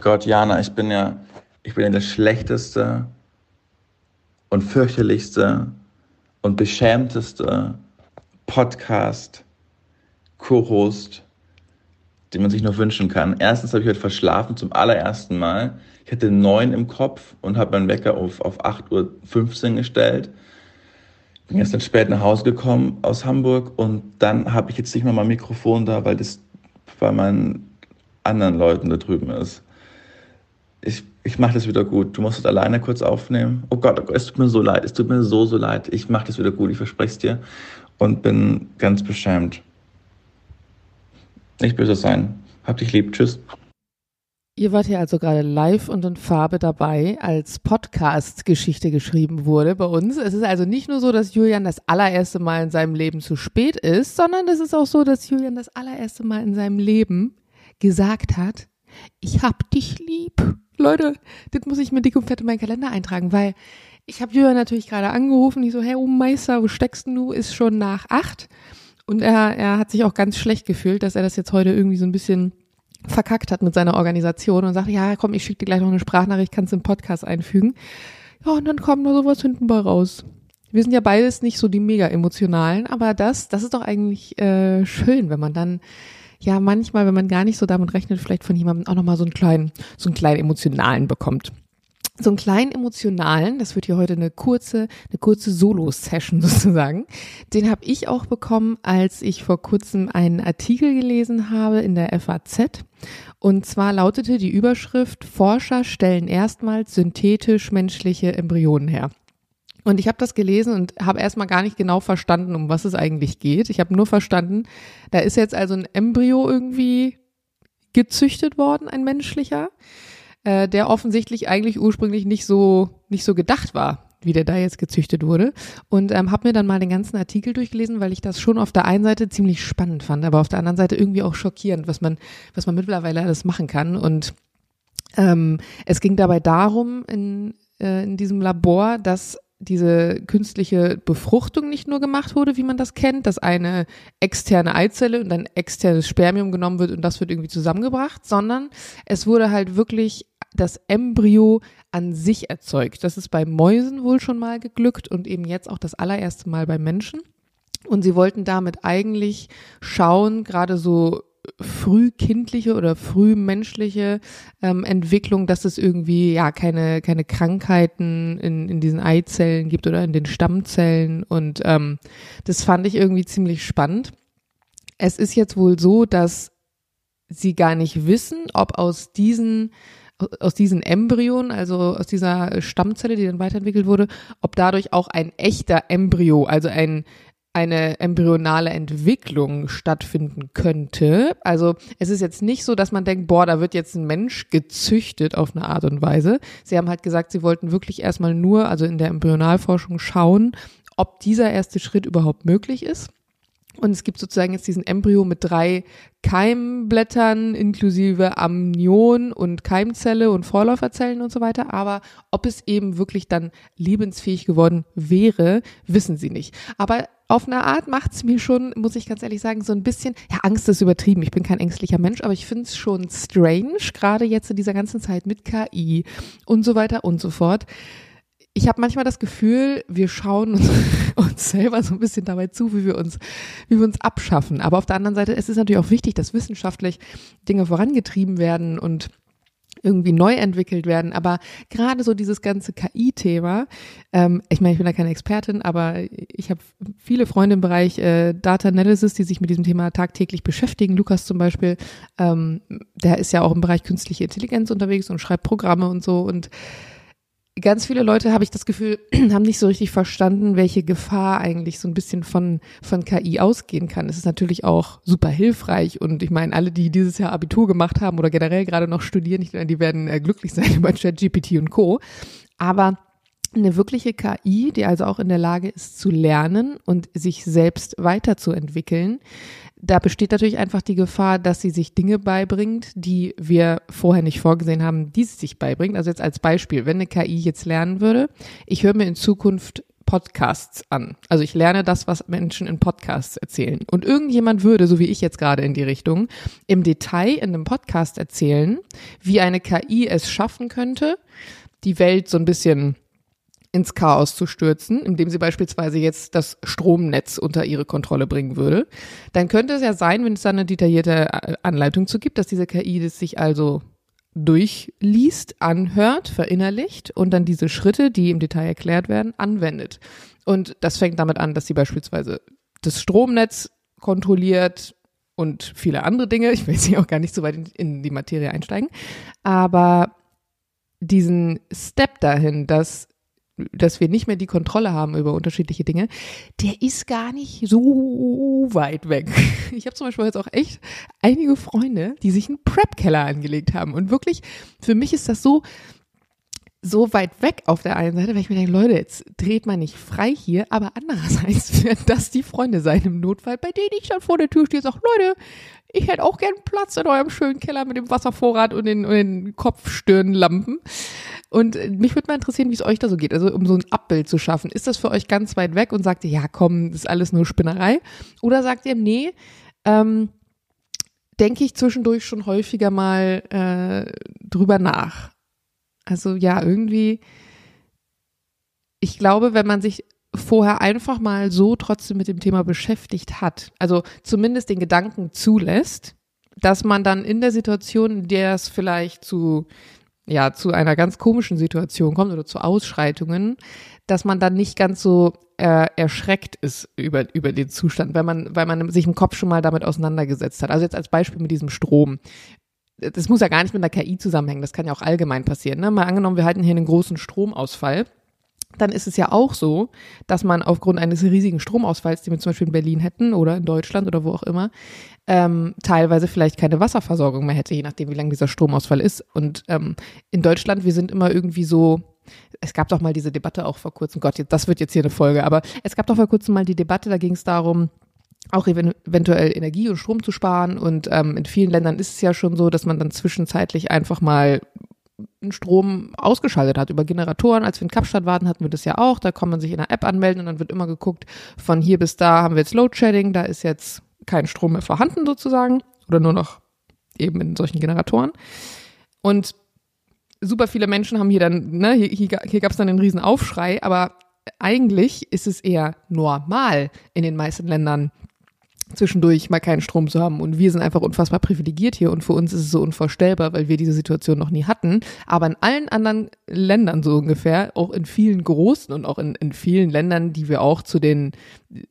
Gott, Jana, ich bin ja, ich bin ja der schlechteste und fürchterlichste und beschämteste Podcast, Co-Host, den man sich noch wünschen kann. Erstens habe ich heute verschlafen zum allerersten Mal. Ich hatte neun im Kopf und habe meinen Wecker auf, auf 8.15 Uhr gestellt. Bin gestern spät nach Hause gekommen aus Hamburg und dann habe ich jetzt nicht mehr mein Mikrofon da, weil das bei meinen anderen Leuten da drüben ist. Ich, ich mache das wieder gut. Du musst es alleine kurz aufnehmen. Oh Gott, oh Gott, es tut mir so leid. Es tut mir so, so leid. Ich mache das wieder gut, ich verspreche es dir. Und bin ganz beschämt. Nicht böse sein. Hab dich lieb. Tschüss. Ihr wart ja also gerade live und in Farbe dabei, als Podcast-Geschichte geschrieben wurde bei uns. Es ist also nicht nur so, dass Julian das allererste Mal in seinem Leben zu spät ist, sondern es ist auch so, dass Julian das allererste Mal in seinem Leben gesagt hat, ich hab dich lieb. Leute, das muss ich mir dick und fett in meinen Kalender eintragen, weil ich habe Julian natürlich gerade angerufen. Ich so, hey, oh Meister, wo steckst du? Ist schon nach acht. Und er, er hat sich auch ganz schlecht gefühlt, dass er das jetzt heute irgendwie so ein bisschen verkackt hat mit seiner Organisation und sagt, ja, komm, ich schicke dir gleich noch eine Sprachnachricht, kannst du im Podcast einfügen. Ja, und dann kommt nur sowas hinten bei raus. Wir sind ja beides nicht so die mega emotionalen, aber das, das ist doch eigentlich äh, schön, wenn man dann ja manchmal, wenn man gar nicht so damit rechnet, vielleicht von jemandem auch nochmal so einen kleinen, so einen kleinen emotionalen bekommt so einen kleinen emotionalen, das wird hier heute eine kurze, eine kurze Solo-Session sozusagen. Den habe ich auch bekommen, als ich vor kurzem einen Artikel gelesen habe in der FAZ. Und zwar lautete die Überschrift, Forscher stellen erstmals synthetisch menschliche Embryonen her. Und ich habe das gelesen und habe erstmal gar nicht genau verstanden, um was es eigentlich geht. Ich habe nur verstanden, da ist jetzt also ein Embryo irgendwie gezüchtet worden, ein menschlicher äh, der offensichtlich eigentlich ursprünglich nicht so nicht so gedacht war wie der da jetzt gezüchtet wurde. Und ähm, habe mir dann mal den ganzen Artikel durchgelesen, weil ich das schon auf der einen Seite ziemlich spannend fand, aber auf der anderen Seite irgendwie auch schockierend, was man, was man mittlerweile alles machen kann. Und ähm, es ging dabei darum, in, äh, in diesem Labor, dass diese künstliche Befruchtung nicht nur gemacht wurde, wie man das kennt, dass eine externe Eizelle und ein externes Spermium genommen wird und das wird irgendwie zusammengebracht, sondern es wurde halt wirklich das Embryo an sich erzeugt. Das ist bei Mäusen wohl schon mal geglückt und eben jetzt auch das allererste Mal bei Menschen. Und sie wollten damit eigentlich schauen, gerade so frühkindliche oder frühmenschliche ähm, Entwicklung, dass es irgendwie ja keine keine Krankheiten in, in diesen Eizellen gibt oder in den Stammzellen und ähm, das fand ich irgendwie ziemlich spannend. Es ist jetzt wohl so, dass sie gar nicht wissen, ob aus diesen aus diesen Embryonen, also aus dieser Stammzelle, die dann weiterentwickelt wurde, ob dadurch auch ein echter Embryo, also ein eine embryonale Entwicklung stattfinden könnte. Also es ist jetzt nicht so, dass man denkt, boah, da wird jetzt ein Mensch gezüchtet auf eine Art und Weise. Sie haben halt gesagt, sie wollten wirklich erstmal nur, also in der Embryonalforschung schauen, ob dieser erste Schritt überhaupt möglich ist. Und es gibt sozusagen jetzt diesen Embryo mit drei Keimblättern inklusive Amnion und Keimzelle und Vorläuferzellen und so weiter. Aber ob es eben wirklich dann lebensfähig geworden wäre, wissen sie nicht. Aber auf eine Art macht es mir schon, muss ich ganz ehrlich sagen, so ein bisschen, ja, Angst ist übertrieben. Ich bin kein ängstlicher Mensch, aber ich finde es schon strange, gerade jetzt in dieser ganzen Zeit mit KI und so weiter und so fort ich habe manchmal das Gefühl, wir schauen uns, uns, selber so ein bisschen dabei zu, wie wir uns, wie wir uns abschaffen. Aber auf der anderen Seite es ist natürlich auch wichtig, dass wissenschaftlich Dinge vorangetrieben werden und irgendwie neu entwickelt werden. Aber gerade so dieses ganze KI-Thema, ähm, ich meine, ich bin da keine Expertin, aber ich habe viele Freunde im Bereich äh, Data Analysis, die sich mit diesem Thema tagtäglich beschäftigen. Lukas zum Beispiel, ähm, der ist ja auch im Bereich künstliche Intelligenz unterwegs und schreibt Programme und so. Und ganz viele Leute, habe ich das Gefühl, haben nicht so richtig verstanden, welche Gefahr eigentlich so ein bisschen von, von KI ausgehen kann. Es ist natürlich auch super hilfreich und ich meine, alle, die dieses Jahr Abitur gemacht haben oder generell gerade noch studieren, die werden äh, glücklich sein über ChatGPT und Co. Aber eine wirkliche KI, die also auch in der Lage ist zu lernen und sich selbst weiterzuentwickeln, da besteht natürlich einfach die Gefahr, dass sie sich Dinge beibringt, die wir vorher nicht vorgesehen haben, die sie sich beibringt. Also jetzt als Beispiel, wenn eine KI jetzt lernen würde, ich höre mir in Zukunft Podcasts an. Also ich lerne das, was Menschen in Podcasts erzählen. Und irgendjemand würde, so wie ich jetzt gerade in die Richtung, im Detail in einem Podcast erzählen, wie eine KI es schaffen könnte, die Welt so ein bisschen ins Chaos zu stürzen, indem sie beispielsweise jetzt das Stromnetz unter ihre Kontrolle bringen würde, dann könnte es ja sein, wenn es da eine detaillierte äh, Anleitung zu gibt, dass diese KI das sich also durchliest, anhört, verinnerlicht und dann diese Schritte, die im Detail erklärt werden, anwendet. Und das fängt damit an, dass sie beispielsweise das Stromnetz kontrolliert und viele andere Dinge. Ich will hier auch gar nicht so weit in, in die Materie einsteigen. Aber diesen Step dahin, dass dass wir nicht mehr die Kontrolle haben über unterschiedliche Dinge, der ist gar nicht so weit weg. Ich habe zum Beispiel jetzt auch echt einige Freunde, die sich einen Prep-Keller angelegt haben. Und wirklich, für mich ist das so, so weit weg auf der einen Seite, weil ich mir denke, Leute, jetzt dreht man nicht frei hier, aber andererseits werden das die Freunde sein im Notfall, bei denen ich dann vor der Tür stehe und sage, Leute, ich hätte auch gern Platz in eurem schönen Keller mit dem Wasservorrat und den, und den Kopfstirnlampen. Und mich würde mal interessieren, wie es euch da so geht. Also um so ein Abbild zu schaffen. Ist das für euch ganz weit weg und sagt ihr, ja komm, das ist alles nur Spinnerei? Oder sagt ihr, nee, ähm, denke ich zwischendurch schon häufiger mal äh, drüber nach. Also ja, irgendwie, ich glaube, wenn man sich vorher einfach mal so trotzdem mit dem Thema beschäftigt hat, also zumindest den Gedanken zulässt, dass man dann in der Situation, in der es vielleicht zu ja zu einer ganz komischen Situation kommt oder zu Ausschreitungen, dass man dann nicht ganz so äh, erschreckt ist über, über den Zustand, weil man, weil man sich im Kopf schon mal damit auseinandergesetzt hat. Also jetzt als Beispiel mit diesem Strom. Das muss ja gar nicht mit einer KI zusammenhängen, das kann ja auch allgemein passieren. Ne? Mal angenommen, wir halten hier einen großen Stromausfall dann ist es ja auch so, dass man aufgrund eines riesigen Stromausfalls, den wir zum Beispiel in Berlin hätten oder in Deutschland oder wo auch immer, ähm, teilweise vielleicht keine Wasserversorgung mehr hätte, je nachdem, wie lang dieser Stromausfall ist. Und ähm, in Deutschland, wir sind immer irgendwie so, es gab doch mal diese Debatte auch vor kurzem, Gott, das wird jetzt hier eine Folge, aber es gab doch vor kurzem mal die Debatte, da ging es darum, auch eventuell Energie und Strom zu sparen. Und ähm, in vielen Ländern ist es ja schon so, dass man dann zwischenzeitlich einfach mal Strom ausgeschaltet hat über Generatoren. Als wir in Kapstadt waren, hatten wir das ja auch. Da kann man sich in der App anmelden und dann wird immer geguckt, von hier bis da haben wir jetzt Load Shedding, da ist jetzt kein Strom mehr vorhanden sozusagen oder nur noch eben in solchen Generatoren. Und super viele Menschen haben hier dann, ne, hier, hier, hier gab es dann einen riesen Aufschrei, aber eigentlich ist es eher normal in den meisten Ländern, zwischendurch mal keinen Strom zu haben. Und wir sind einfach unfassbar privilegiert hier und für uns ist es so unvorstellbar, weil wir diese Situation noch nie hatten. Aber in allen anderen Ländern so ungefähr, auch in vielen großen und auch in, in vielen Ländern, die wir auch zu den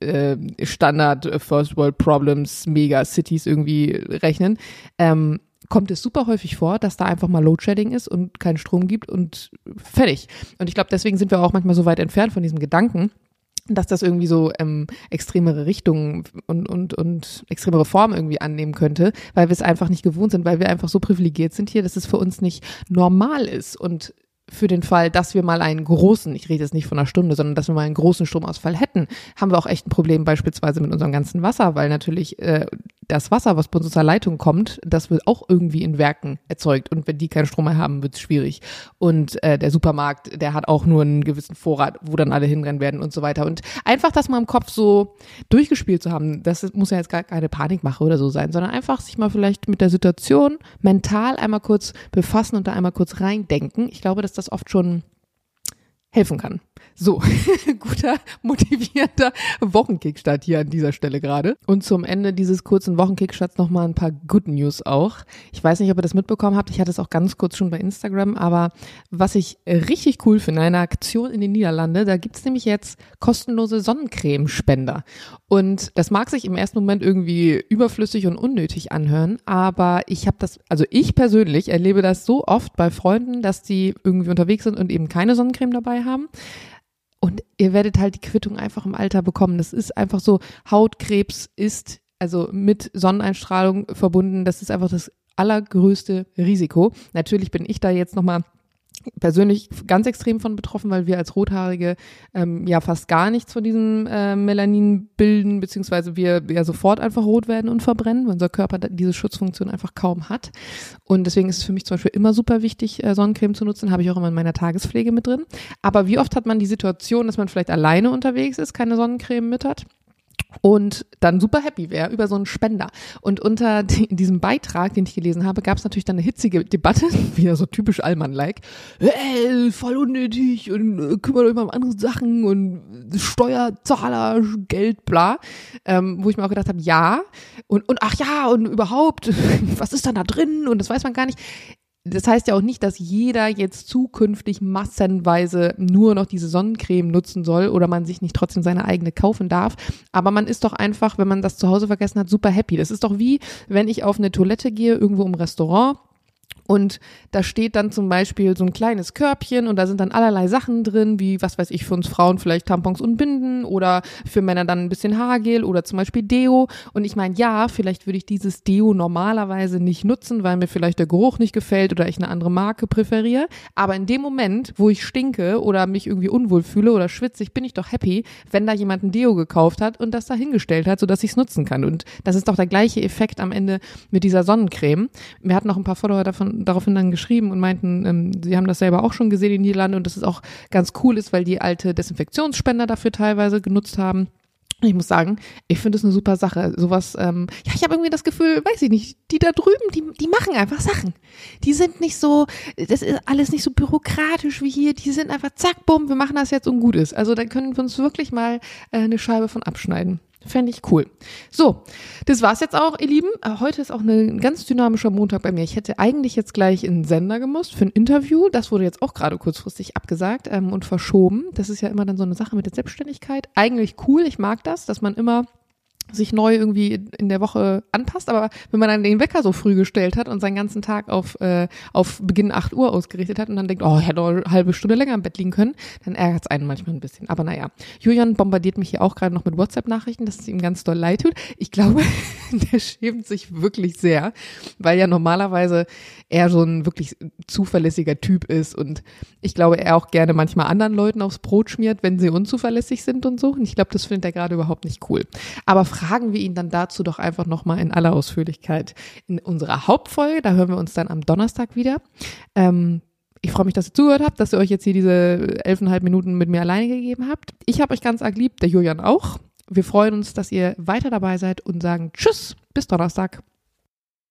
äh, Standard First World Problems Mega Cities irgendwie rechnen, ähm, kommt es super häufig vor, dass da einfach mal Loadshedding ist und keinen Strom gibt und fertig. Und ich glaube, deswegen sind wir auch manchmal so weit entfernt von diesem Gedanken, dass das irgendwie so ähm, extremere Richtungen und, und, und extremere Formen irgendwie annehmen könnte, weil wir es einfach nicht gewohnt sind, weil wir einfach so privilegiert sind hier, dass es für uns nicht normal ist. Und für den Fall, dass wir mal einen großen, ich rede jetzt nicht von einer Stunde, sondern dass wir mal einen großen Stromausfall hätten, haben wir auch echt ein Problem beispielsweise mit unserem ganzen Wasser, weil natürlich äh, das Wasser, was bei uns aus der Leitung kommt, das wird auch irgendwie in Werken erzeugt. Und wenn die keinen Strom mehr haben, wird es schwierig. Und äh, der Supermarkt, der hat auch nur einen gewissen Vorrat, wo dann alle hinrennen werden und so weiter. Und einfach das mal im Kopf so durchgespielt zu haben, das muss ja jetzt gar keine Panikmache oder so sein, sondern einfach sich mal vielleicht mit der Situation mental einmal kurz befassen und da einmal kurz reindenken. Ich glaube, dass das oft schon helfen kann. So, guter, motivierter Wochenkickstart hier an dieser Stelle gerade. Und zum Ende dieses kurzen Wochenkickstarts nochmal ein paar Good News auch. Ich weiß nicht, ob ihr das mitbekommen habt. Ich hatte es auch ganz kurz schon bei Instagram. Aber was ich richtig cool finde, eine Aktion in den Niederlanden, da gibt's nämlich jetzt kostenlose Sonnencremespender. Und das mag sich im ersten Moment irgendwie überflüssig und unnötig anhören. Aber ich habe das, also ich persönlich erlebe das so oft bei Freunden, dass die irgendwie unterwegs sind und eben keine Sonnencreme dabei haben. Und ihr werdet halt die Quittung einfach im Alter bekommen. Das ist einfach so, Hautkrebs ist also mit Sonneneinstrahlung verbunden. Das ist einfach das allergrößte Risiko. Natürlich bin ich da jetzt nochmal persönlich ganz extrem von betroffen, weil wir als Rothaarige ähm, ja fast gar nichts von diesem äh, Melanin bilden, beziehungsweise wir ja sofort einfach rot werden und verbrennen, weil unser Körper diese Schutzfunktion einfach kaum hat. Und deswegen ist es für mich zum Beispiel immer super wichtig, äh, Sonnencreme zu nutzen, habe ich auch immer in meiner Tagespflege mit drin. Aber wie oft hat man die Situation, dass man vielleicht alleine unterwegs ist, keine Sonnencreme mit hat? Und dann super happy wäre über so einen Spender. Und unter diesem Beitrag, den ich gelesen habe, gab es natürlich dann eine hitzige Debatte, wieder so typisch Allmann-like. Äh, voll unnötig und äh, kümmert euch mal um andere Sachen und Steuerzahler, Geld, bla. Ähm, wo ich mir auch gedacht habe, ja. Und, und ach ja, und überhaupt, was ist dann da drin? Und das weiß man gar nicht das heißt ja auch nicht, dass jeder jetzt zukünftig massenweise nur noch diese Sonnencreme nutzen soll oder man sich nicht trotzdem seine eigene kaufen darf. Aber man ist doch einfach, wenn man das zu Hause vergessen hat, super happy. Das ist doch wie, wenn ich auf eine Toilette gehe, irgendwo im Restaurant und da steht dann zum Beispiel so ein kleines Körbchen und da sind dann allerlei Sachen drin, wie, was weiß ich, für uns Frauen vielleicht Tampons und Binden oder für Männer dann ein bisschen Haargel oder zum Beispiel Deo. Und ich meine, ja, vielleicht würde ich dieses Deo normalerweise nicht nutzen, weil mir vielleicht der Geruch nicht gefällt oder ich eine andere Marke präferiere. Aber in dem Moment, wo ich stinke oder mich irgendwie unwohl fühle oder schwitzig, bin ich doch happy, wenn da jemand ein Deo gekauft hat und das da hingestellt hat, sodass ich es nutzen kann. Und das ist doch der gleiche Effekt am Ende mit dieser Sonnencreme. Wir hatten noch ein paar Follower davon daraufhin dann geschrieben und meinten, ähm, sie haben das selber auch schon gesehen in Niederlande und dass es auch ganz cool ist, weil die alte Desinfektionsspender dafür teilweise genutzt haben. Ich muss sagen, ich finde es eine super Sache. Sowas, ähm, ja, ich habe irgendwie das Gefühl, weiß ich nicht, die da drüben, die, die machen einfach Sachen. Die sind nicht so, das ist alles nicht so bürokratisch wie hier. Die sind einfach zack, bumm, wir machen das jetzt und gut ist. Also da können wir uns wirklich mal äh, eine Scheibe von abschneiden. Fände ich cool. So, das war's jetzt auch, ihr Lieben. Äh, heute ist auch ein ganz dynamischer Montag bei mir. Ich hätte eigentlich jetzt gleich in den Sender gemusst für ein Interview. Das wurde jetzt auch gerade kurzfristig abgesagt ähm, und verschoben. Das ist ja immer dann so eine Sache mit der Selbstständigkeit. Eigentlich cool, ich mag das, dass man immer sich neu irgendwie in der Woche anpasst, aber wenn man dann den Wecker so früh gestellt hat und seinen ganzen Tag auf, äh, auf Beginn 8 Uhr ausgerichtet hat und dann denkt, oh, ich hätte eine halbe Stunde länger im Bett liegen können, dann ärgert es einen manchmal ein bisschen. Aber naja, Julian bombardiert mich hier auch gerade noch mit WhatsApp-Nachrichten, dass es ihm ganz doll leid tut. Ich glaube, der schämt sich wirklich sehr, weil ja normalerweise er so ein wirklich zuverlässiger Typ ist und ich glaube, er auch gerne manchmal anderen Leuten aufs Brot schmiert, wenn sie unzuverlässig sind und so. Und ich glaube, das findet er gerade überhaupt nicht cool. Aber fragen wir ihn dann dazu doch einfach nochmal in aller Ausführlichkeit in unserer Hauptfolge. Da hören wir uns dann am Donnerstag wieder. Ähm, ich freue mich, dass ihr zugehört habt, dass ihr euch jetzt hier diese elfeinhalb Minuten mit mir alleine gegeben habt. Ich habe euch ganz arg lieb, der Julian auch. Wir freuen uns, dass ihr weiter dabei seid und sagen Tschüss, bis Donnerstag.